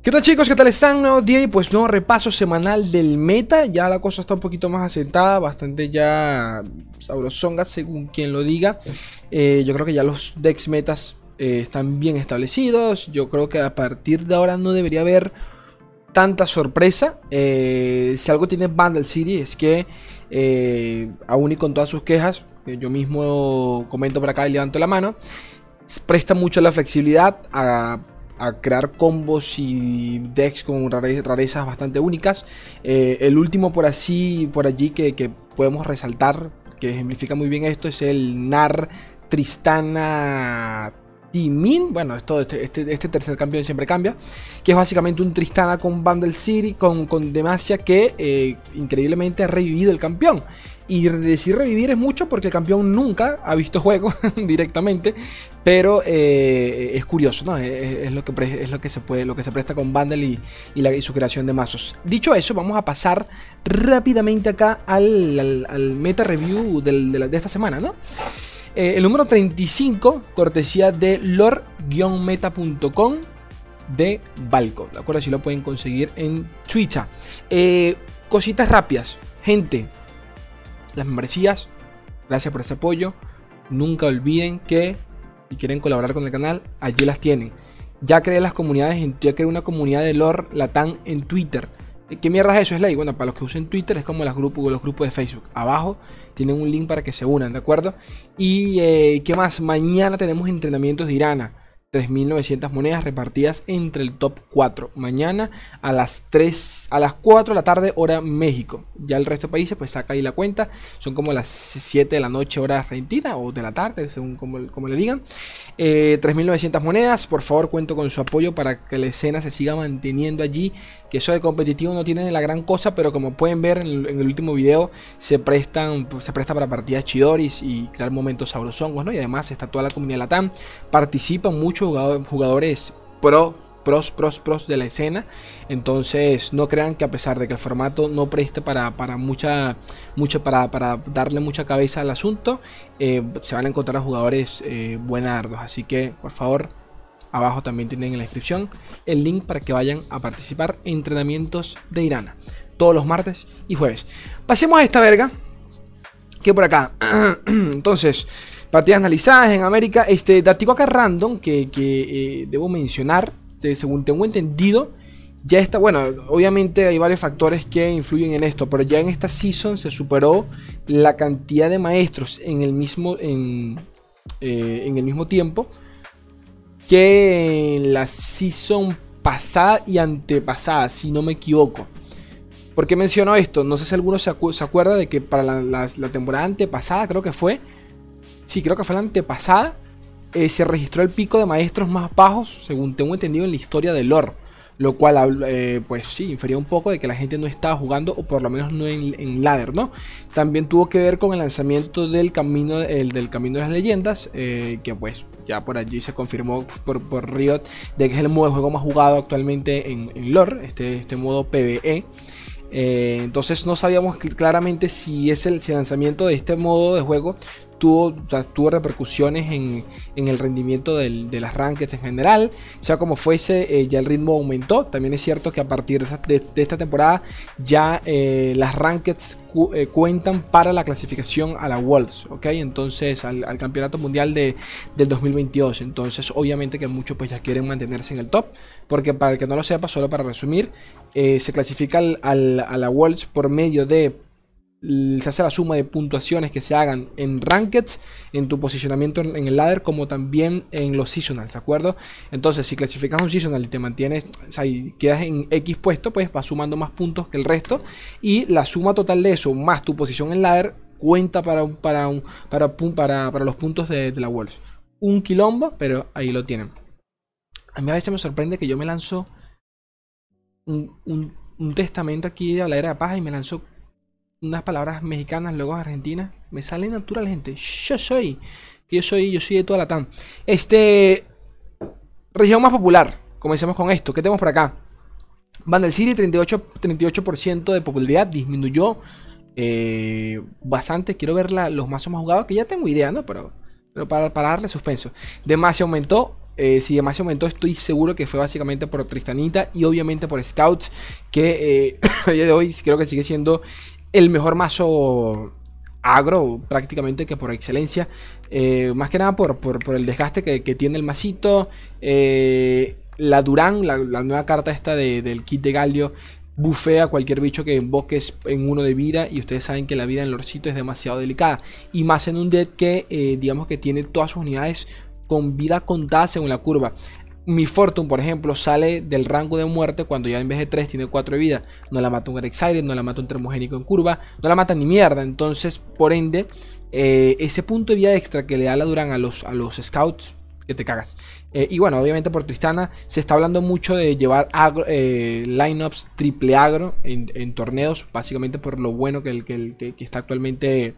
¿Qué tal chicos? ¿Qué tal están? Nuevo día y pues nuevo repaso semanal del meta. Ya la cosa está un poquito más asentada, bastante ya sabrosonga según quien lo diga. Eh, yo creo que ya los decks metas eh, están bien establecidos. Yo creo que a partir de ahora no debería haber tanta sorpresa. Eh, si algo tiene Bundle City es que aún y con todas sus quejas, yo mismo comento por acá y levanto la mano, presta mucho la flexibilidad a a crear combos y decks con rarezas bastante únicas. Eh, el último por así, por allí que, podemos resaltar, que ejemplifica muy bien esto, es el Nar Tristana Timin. Bueno, esto, este, este, este, tercer campeón siempre cambia. Que es básicamente un Tristana con Bundle City, con, con Demacia, que eh, increíblemente ha revivido el campeón. Y decir revivir es mucho porque el campeón nunca ha visto juego directamente. Pero eh, es curioso, ¿no? Es, lo que es lo que se puede, lo que se presta con Bundle y, la, su creación de mazos. Dicho eso, vamos a pasar rápidamente acá al, meta review de, esta semana, ¿no? Eh, el número 35, cortesía de lore-meta.com de Balco. ¿De acuerdo? Así lo pueden conseguir en Twitter. Eh, cositas rápidas. Gente, las membresías. Gracias por ese apoyo. Nunca olviden que si quieren colaborar con el canal, allí las tienen. Ya creé las comunidades, ya creé una comunidad de lore Latán en Twitter. ¿Qué mierda es eso? Es ley. Bueno, para los que usen Twitter es como los grupos, los grupos de Facebook. Abajo tienen un link para que se unan, ¿de acuerdo? Y eh, ¿qué más? Mañana tenemos entrenamientos de Irana. 3.900 monedas repartidas entre el top 4. Mañana a las 3, a las 4 de la tarde, hora México. Ya el resto de países, pues saca ahí la cuenta. Son como las 7 de la noche, hora argentina, o de la tarde, según como, como le digan. 3.900 eh, monedas. Por favor, cuento con su apoyo para que la escena se siga manteniendo allí. Que eso de competitivo no tiene la gran cosa, pero como pueden ver en el, último video, se prestan se presta para partidas chidoris y crear momentos sabrosongos, ¿no? Y además está toda la comunidad Latam. Participan mucho jugadores pro, pros, pros, pros de la escena. Entonces no crean que a pesar de que el formato no preste para, para mucha, mucho para, para, darle mucha cabeza al asunto, eh, se van a encontrar jugadores eh, buenardos. Así que por favor, abajo también tienen en la descripción el link para que vayan a participar en entrenamientos de Irana. Todos los martes y jueves. Pasemos a esta verga. Que por acá. Entonces. Partidas analizadas en América. Este, datico acá random que, eh, debo mencionar. Según tengo entendido, ya está. Bueno, obviamente hay varios factores que influyen en esto. Pero ya en esta season se superó la cantidad de maestros en el mismo, en, eh, en el mismo tiempo que en la season pasada y antepasada, si no me equivoco. ¿Por qué menciono esto? No sé si alguno se, acuerda de que para la temporada antepasada, creo que fue, sí, creo que fue la antepasada, eh, se registró el pico de maestros más bajos, según tengo entendido en la historia de lore. Lo cual, eh, pues sí, infería un poco de que la gente no estaba jugando, o por lo menos no en, ladder, ¿no? También tuvo que ver con el lanzamiento del camino, el, del camino de las leyendas, eh, que pues ya por allí se confirmó por, Riot de que es el modo de juego más jugado actualmente en, en este, este modo PvE. entonces no sabíamos claramente si es el lanzamiento de este modo de juego tuvo, tuvo repercusiones en, el rendimiento de las rankings en general. Sea como fuese, eh, ya el ritmo aumentó. También es cierto que a partir de, esta temporada ya eh, las rankings eh, cuentan para la clasificación a la Worlds, ¿ok? Entonces al, campeonato mundial de, del 2022. Entonces obviamente que muchos pues ya quieren mantenerse en el top. Porque para el que no lo sepa, solo para resumir, se clasifica a la Worlds por medio de se hace la suma de puntuaciones que se hagan en rankeds, en tu posicionamiento en el ladder, como también en los seasonals, ¿de acuerdo? Entonces, si clasificas un seasonal y te mantienes, o sea, y quedas en X puesto, pues vas sumando más puntos que el resto. Y la suma total de eso, más tu posición en ladder, cuenta para, para, para, para, para los puntos de, la Wolves. Un quilombo, pero ahí lo tienen. A mí a veces me sorprende que yo me lanzo un, un testamento aquí de la era de paja y me lanzo unas palabras mexicanas, luego argentinas. Me sale natural, gente. Yo soy. Yo soy, yo soy de toda la TAM. Este. Región más popular. Comencemos con esto. ¿Qué tenemos por acá? Vandal City, 38%, 38 de popularidad. Disminuyó eh, bastante. Quiero ver los mazos más jugados. Que ya tengo idea, ¿no? Pero, pero para, para darle suspenso. Demacia aumentó. Eh, si demasiado aumentó, estoy seguro que fue básicamente por Tristanita y obviamente por Scouts, que eh, a día de hoy creo que sigue siendo el mejor mazo agro prácticamente que por excelencia. Eh, más que nada por, el desgaste que, tiene el masito. la Durán, la, nueva carta esta del kit de Galio, bufea cualquier bicho que invoques en uno de vida. Y ustedes saben que la vida en Lorcito es demasiado delicada. Y más en un deck que digamos que tiene todas sus unidades con vida contada según la curva. Mi Fortune, por ejemplo, sale del rango de muerte cuando ya en vez de 3 tiene 4 de vida. No la mata un Excited, no la mata un termogénico en curva, no la mata ni mierda. Entonces, por ende, eh, ese punto de vida extra que le da la Duran a los, a los Scouts, que te cagas. Eh, y bueno, obviamente por Tristana se está hablando mucho de llevar eh, lineups triple agro en, torneos, básicamente por lo bueno que, el, que está actualmente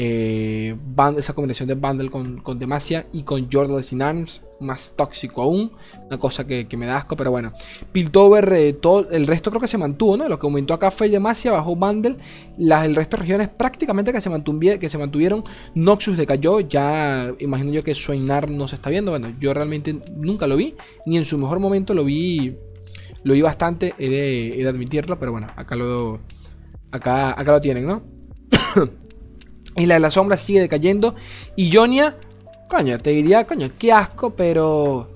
eh, esa combinación de Bundle con, con Demacia y con Jordan Arms, más tóxico aún. Una cosa que, me da asco, pero bueno. Piltover, eh, todo, el resto creo que se mantuvo, ¿no? Lo que aumentó acá fue Demacia, bajó Bundle. Las, el resto de regiones prácticamente que se, que se mantuvieron. Noxus decayó, ya imagino yo que Suenar no se está viendo. Bueno, yo realmente nunca lo vi, ni en su mejor momento lo vi. Lo vi bastante, he de, de admitirlo, pero bueno, acá lo, acá, acá lo tienen, ¿no? Y la de la sombra sigue decayendo. Y Jonia, coño, te diría, coño, qué asco, pero...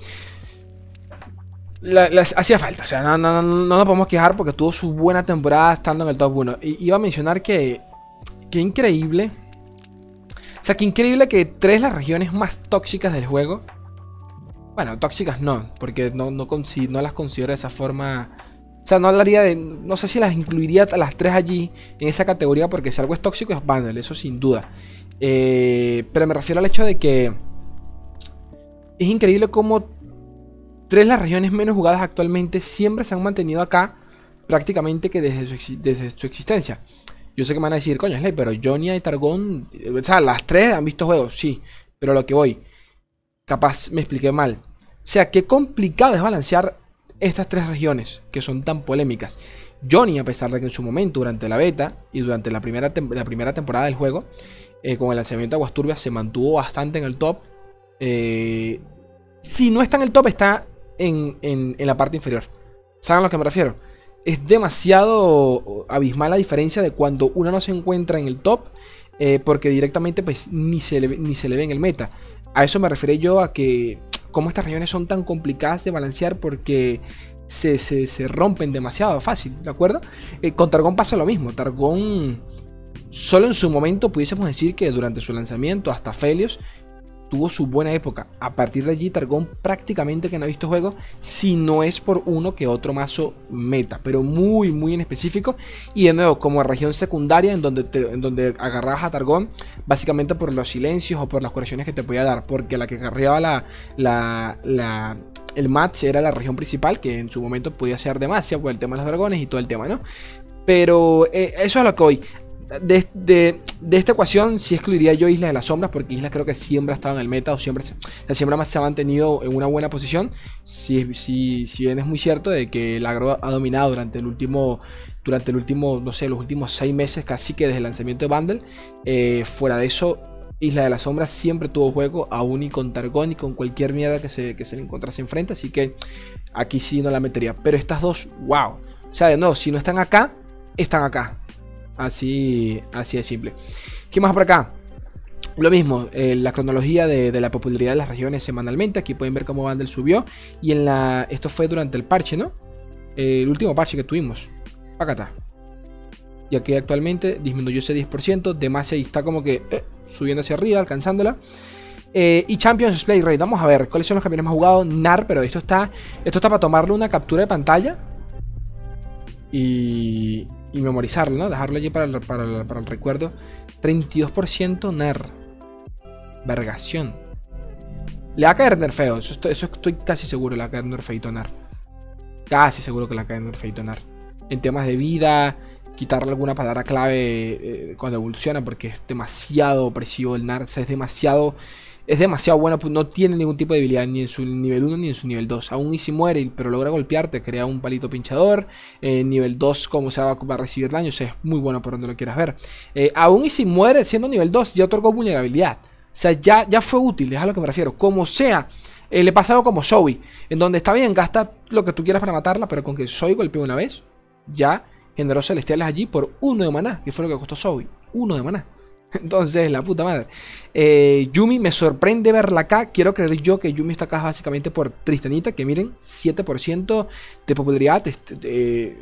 hacía falta, o sea, no, no, no, no nos podemos quejar porque tuvo su buena temporada estando en el top 1. Y iba a mencionar que, que increíble. O sea, que increíble que tres las regiones más tóxicas del juego. Bueno, tóxicas no, porque no, no, no las considero de esa forma o sea, no hablaría de. No sé si las incluiría a las tres allí en esa categoría, porque si algo es tóxico es bundle, eso sin duda. Eh, pero me refiero al hecho de que. Es increíble cómo tres de las regiones menos jugadas actualmente siempre se han mantenido acá, prácticamente que desde su, existencia. Yo sé que me van a decir, coño, Slay, pero Jonia y Targón. O sea, las tres han visto juegos, sí. Pero lo que voy. Capaz me expliqué mal. O sea, qué complicado es balancear estas tres regiones que son tan polémicas. Johnny, a pesar de que en su momento, durante la beta y durante la primera, la primera temporada del juego, eh, con el lanzamiento de Aguasturbias se mantuvo bastante en el top. Eh, si no está en el top, está en, la parte inferior. ¿Saben a lo que me refiero? Es demasiado abismal la diferencia de cuando una no se encuentra en el top, eh, porque directamente pues, ni, se le, ni se le ve en el meta. A eso me refiero yo a que cómo estas regiones son tan complicadas de balancear porque se, rompen demasiado fácil, ¿de acuerdo? Eh, con Targón pasa lo mismo. Targón, solo en su momento pudiésemos decir que durante su lanzamiento hasta Felios tuvo su buena época. A partir de allí, Targón prácticamente que no ha visto juego, si no es por uno que otro mazo meta, pero muy, muy en específico. Y de nuevo, como región secundaria, en donde, en donde agarrabas a Targón, básicamente por los silencios o por las curaciones que te podía dar, porque la que agarreaba la, la, el match era la región principal, que en su momento podía ser demasiado por el tema de los dragones y todo el tema, ¿no? Pero eh, eso es lo que hoy de, esta ecuación sí excluiría yo Isla de las Sombras, porque Isla creo que siempre ha estado en el meta, o siempre, se, siempre más se ha mantenido en una buena posición. Si, si, si bien es muy cierto de que el agro ha dominado durante el último, durante el último, no sé, los últimos seis meses, casi que desde el lanzamiento de Bundle. Eh, fuera de eso, Isla de las Sombras siempre tuvo juego, aún y con Targón y con cualquier mierda que se, que se le encontrase enfrente, así que aquí sí no la metería. Pero estas dos, wow. O sea, de nuevo, si no están acá, están acá. Así, así de simple. ¿Qué más por acá? Lo mismo, eh, la cronología de, la popularidad de las regiones semanalmente. Aquí pueden ver cómo Vandal subió. Y en la. Esto fue durante el parche, ¿no? el último parche que tuvimos. Acá está. Y aquí actualmente disminuyó ese 10%. Demasiado está como que eh, subiendo hacia arriba, alcanzándola. Eh, y Champions Play Rate. Vamos a ver cuáles son los campeones más jugados. NAR, pero esto está. Esto está para tomarle una captura de pantalla. Y y memorizarlo, ¿no? Dejarlo allí para el, para el, recuerdo. 32% NER. Vergación. Le va a caer nerfeo. Eso estoy, eso estoy casi seguro. Le va a caer nerfeito NER. Casi seguro que le va a caer nerfeito NER. En temas de vida. Quitarle alguna palabra clave eh, cuando evoluciona. Porque es demasiado opresivo el NAR. O sea, es demasiado es demasiado bueno, pues no tiene ningún tipo de debilidad ni en su nivel 1 ni en su nivel 2. Aún y si muere, pero logra golpearte, crea un palito pinchador. Eh, nivel 2, como se va, a recibir daño, o sea, es muy bueno por donde lo quieras ver. Eh, aún y si muere siendo nivel 2, ya otorgó vulnerabilidad. O sea, ya, ya fue útil, es a lo que me refiero. Como sea, Eh, le pasa algo como Zoe, en donde está bien, gasta lo que tú quieras para matarla, pero con que Zoe golpee una vez, ya generó celestiales allí por uno de maná, que fue lo que costó Zoe. Uno de maná. Entonces, la puta madre. Eh, Yumi, me sorprende verla acá. Quiero creer yo que Yumi está acá básicamente por Tristanita, que miren, 7% de popularidad. Este,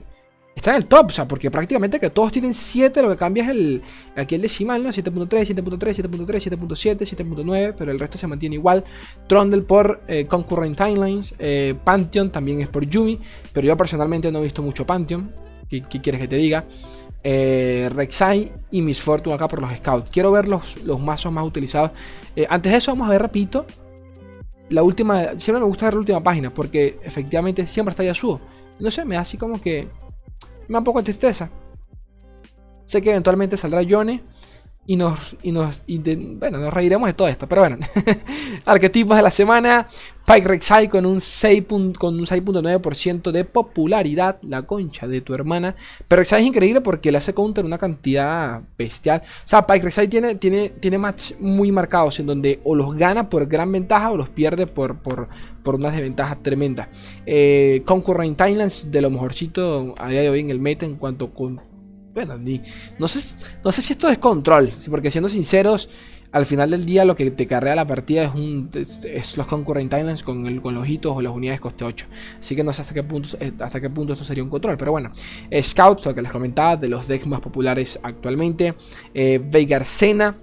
está en el top, o sea, porque prácticamente que todos tienen 7, lo que cambia es el, aquí el decimal, ¿no? 7.3, 7.3, 7.3, 7.7, 7.9, pero el resto se mantiene igual. Trundle por eh, Concurrent Timelines, eh, Pantheon también es por Yumi, pero yo personalmente no he visto mucho Pantheon. ¿Qué, quieres que te diga? Eh, Rek'Sai y Miss Fortune acá por los Scouts. Quiero ver los, los mazos más utilizados. Eh, antes de eso, vamos a ver, repito, la última. Siempre me gusta ver la última página porque efectivamente siempre está Yasuo. No sé, me da así como que me da un poco de tristeza. Sé que eventualmente saldrá Yone. Y nos, y nos bueno, nos reiremos de todo esto. Pero bueno, arquetipos de la semana. Pike Rek'Sai con un 6.9% de popularidad. La concha de tu hermana. Pero Rek'Sai es increíble porque le hace counter una cantidad bestial. O sea, Pike Rek'Sai tiene, tiene, tiene match muy marcados en donde o los gana por gran ventaja o los pierde por, por, por unas desventajas tremendas. Eh, Concurrent Thailands de lo mejorcito a día de hoy en el meta en cuanto con bueno, no sé, no sé si esto es control, porque siendo sinceros, al final del día lo que te carrea la partida es, un, es, los Concurrent Islands con, el, con los hitos o las unidades coste 8. Así que no sé hasta qué punto, eh, hasta qué punto esto sería un control. Pero bueno, Scouts, lo que les comentaba, de los decks más populares actualmente. Eh, Veigarcena.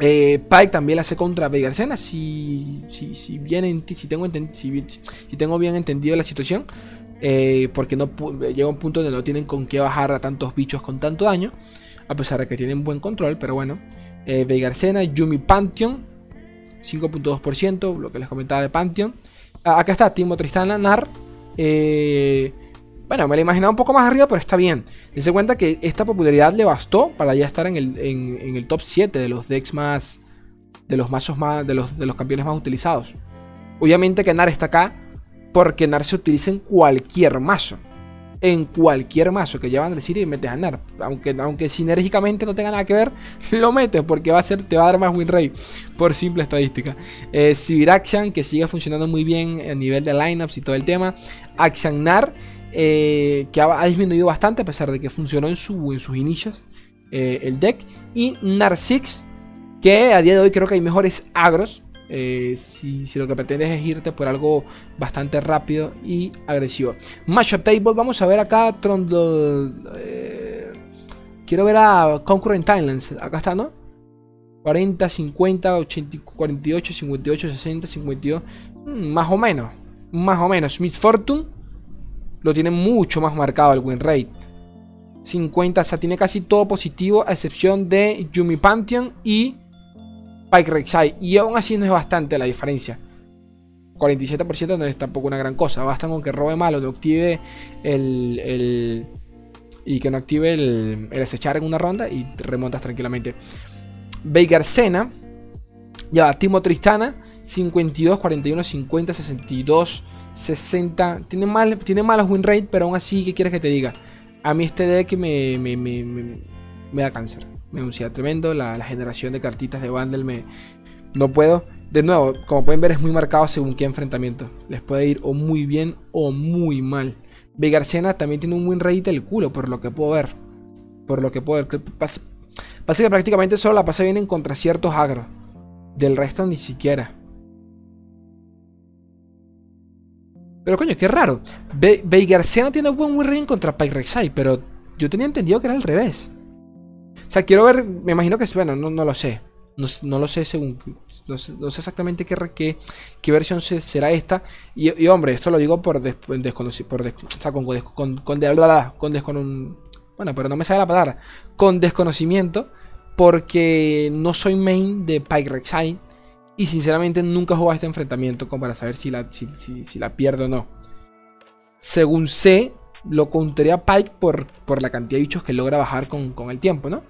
Eh, Pike también la hace contra Veigarcena. Si, si, si, bien, si, tengo si, si tengo bien entendido la situación. Eh, porque llega un punto donde no tienen con qué bajar a tantos bichos con tanto daño. A pesar de que tienen buen control, pero bueno. Eh, Veigarcena, Yumi Pantheon, 5.2%, lo que les comentaba de Pantheon. Ah, acá está Timo Tristana, Nar. Eh, bueno, me lo imaginaba un poco más arriba, pero está bien. Dense cuenta que esta popularidad le bastó para ya estar en el, en, el top 7 de los decks más. De los mazos más. De los, de los campeones más utilizados. Obviamente que Nar está acá porque NAR se utiliza en cualquier mazo. En cualquier mazo que llevan decir y metes a NAR. Aunque, aunque sinérgicamente no tenga nada que ver, lo metes porque va a ser, te va a dar más win rate. Por simple estadística. Eh, Sibiraxian, que sigue funcionando muy bien a nivel de lineups y todo el tema. Axian NAR, eh, que ha, disminuido bastante a pesar de que funcionó en sus inicios eh, el deck. Y NAR 6, que a día de hoy creo que hay mejores agros eh, si, lo que pretendes es irte por algo bastante rápido y agresivo. Matchup Table, vamos a ver acá Trundle. Eh, quiero ver a Concurrent Timelines. Acá está, ¿no? 40, 50, 80, 48, 58, 60, 52. más o menos. Más o menos. Smith Fortune lo tiene mucho más marcado el win rate. 50, o sea, tiene casi todo positivo, a excepción de Yumi Pantheon y Pike Rek'Sai. Y aún así no es bastante la diferencia. 47% no es tampoco una gran cosa. Basta con que robe malo, no active el, y que no active el, el acechar en una ronda y remontas tranquilamente. Veigar Sena. Ya, Timo Tristana. 52, 41, 50, 62, 60. Tiene, mal, tiene malos win rate, pero aún así, ¿qué quieres que te diga? A mí este deck me, me, me da cáncer me anuncia tremendo. La, generación de cartitas de bundle me. No puedo. De nuevo, como pueden ver, es muy marcado según qué enfrentamiento. Les puede ir o muy bien o muy mal. Vegarcena también tiene un win rate del culo, por lo que puedo ver. Por lo que puedo ver. Pasa, que prácticamente solo la pasa bien en contra ciertos agros. Del resto ni siquiera. Pero coño, qué raro. Veigarcena tiene un buen win contra Pyrexai, pero yo tenía entendido que era al revés. O sea, quiero ver, me imagino que, bueno, no, no lo sé. No, lo sé según. No sé, exactamente qué, qué, qué versión será esta. Y, hombre, esto lo digo por desconocido. Por o sea, con, con, con, con Bueno, pero no me sale la palabra. Con desconocimiento. Porque no soy main de Pyrexine. Y sinceramente nunca he jugado este enfrentamiento como para saber si la, si, si la pierdo o no. Según sé, lo countería a Pike por, por la cantidad de bichos que logra bajar con, el tiempo, ¿no?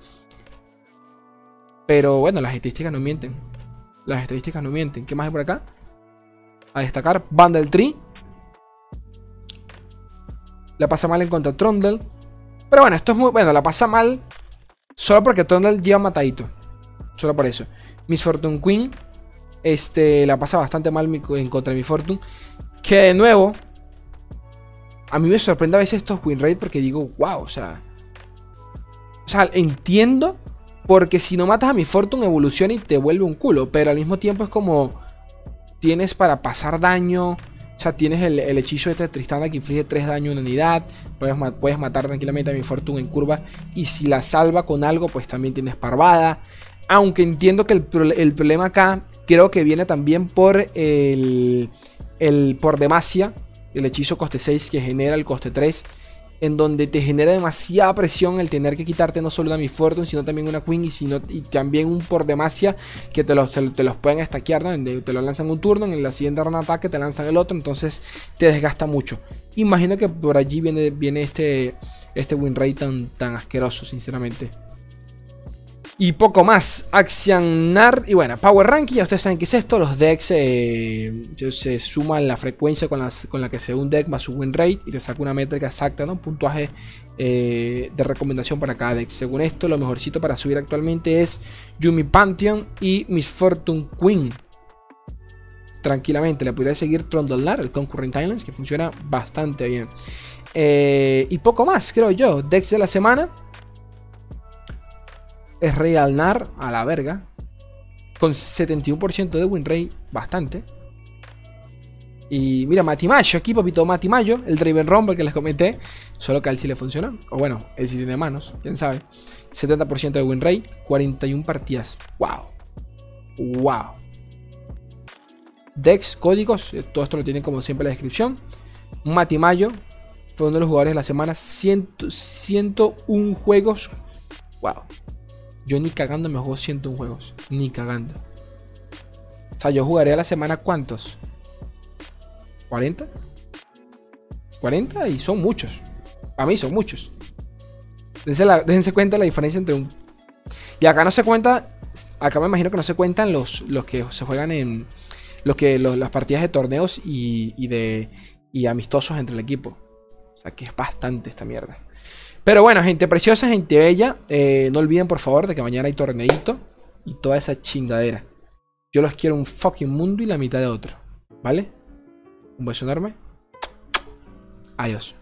Pero bueno, las estadísticas no mienten. Las estadísticas no mienten. ¿Qué más hay por acá? A destacar, Bundle Tree. La pasa mal en contra Trundle. Pero bueno, esto es muy... Bueno, la pasa mal solo porque Trundle lleva matadito. Solo por eso. Miss Fortune Queen. Este, la pasa bastante mal en contra de mi Fortune. Que de nuevo, a mí me sorprende a veces estos win rate porque digo, wow, o sea. O sea, entiendo porque si no matas a mi Fortune evoluciona y te vuelve un culo. Pero al mismo tiempo es como. Tienes para pasar daño. O sea, tienes el, hechizo de este Tristana que inflige 3 daño en unidad. Puedes, puedes matar tranquilamente a mi Fortune en curva. Y si la salva con algo, pues también tienes parvada. Aunque entiendo que el, el problema acá creo que viene también por el, el por demasia. El hechizo coste 6 que genera el coste 3 en donde te genera demasiada presión el tener que quitarte no solo una Mi Fortune, sino también una Queen y, sino, y también un por demasia que te los, te los pueden estaquear, te lo lanzan un turno, en la siguiente ronda ataque te lanzan el otro, entonces te desgasta mucho. Imagino que por allí viene, viene este, este win tan, tan asqueroso, sinceramente. Y poco más. Accionar. Y bueno, Power Ranking. Ya ustedes saben qué es esto. Los decks eh, se suman la frecuencia con, con, la que se un deck más su win rate. Y te saca una métrica exacta, ¿no? Un puntuaje eh, de recomendación para cada deck. Según esto, lo mejorcito para subir actualmente es Yumi Pantheon y Miss Fortune Queen. Tranquilamente. Le podría seguir Trondolnar, el Concurrent Islands, que funciona bastante bien. Eh, y poco más, creo yo. Decks de la semana es Real Nar a la verga. Con 71% de win rate, bastante. Y mira, Matimayo, aquí papito Matimayo, el Draven Rumble que les comenté. Solo que a él sí le funciona. O bueno, él sí tiene manos, quién sabe. 70% de win rate, 41 partidas. ¡Wow! ¡Wow! Dex, códigos, todo esto lo tienen como siempre en la descripción. Matimayo fue uno de los jugadores de la semana. 101 juegos. ¡Wow! Yo ni cagando me juego 101 juegos. Ni cagando. O sea, yo jugaré a la semana cuántos? ¿40? 40 y son muchos. A mí son muchos. Déjense, cuenta la diferencia entre un... Y acá no se cuenta... Acá me imagino que no se cuentan los, los que se juegan en... Los que, las partidas de torneos y, y de... Y amistosos entre el equipo. O sea que es bastante esta mierda. Pero bueno, gente preciosa, gente bella. Eh, no olviden, por favor, de que mañana hay torneito y toda esa chingadera. Yo los quiero un fucking mundo y la mitad de otro. ¿Vale? Un beso enorme. Adiós.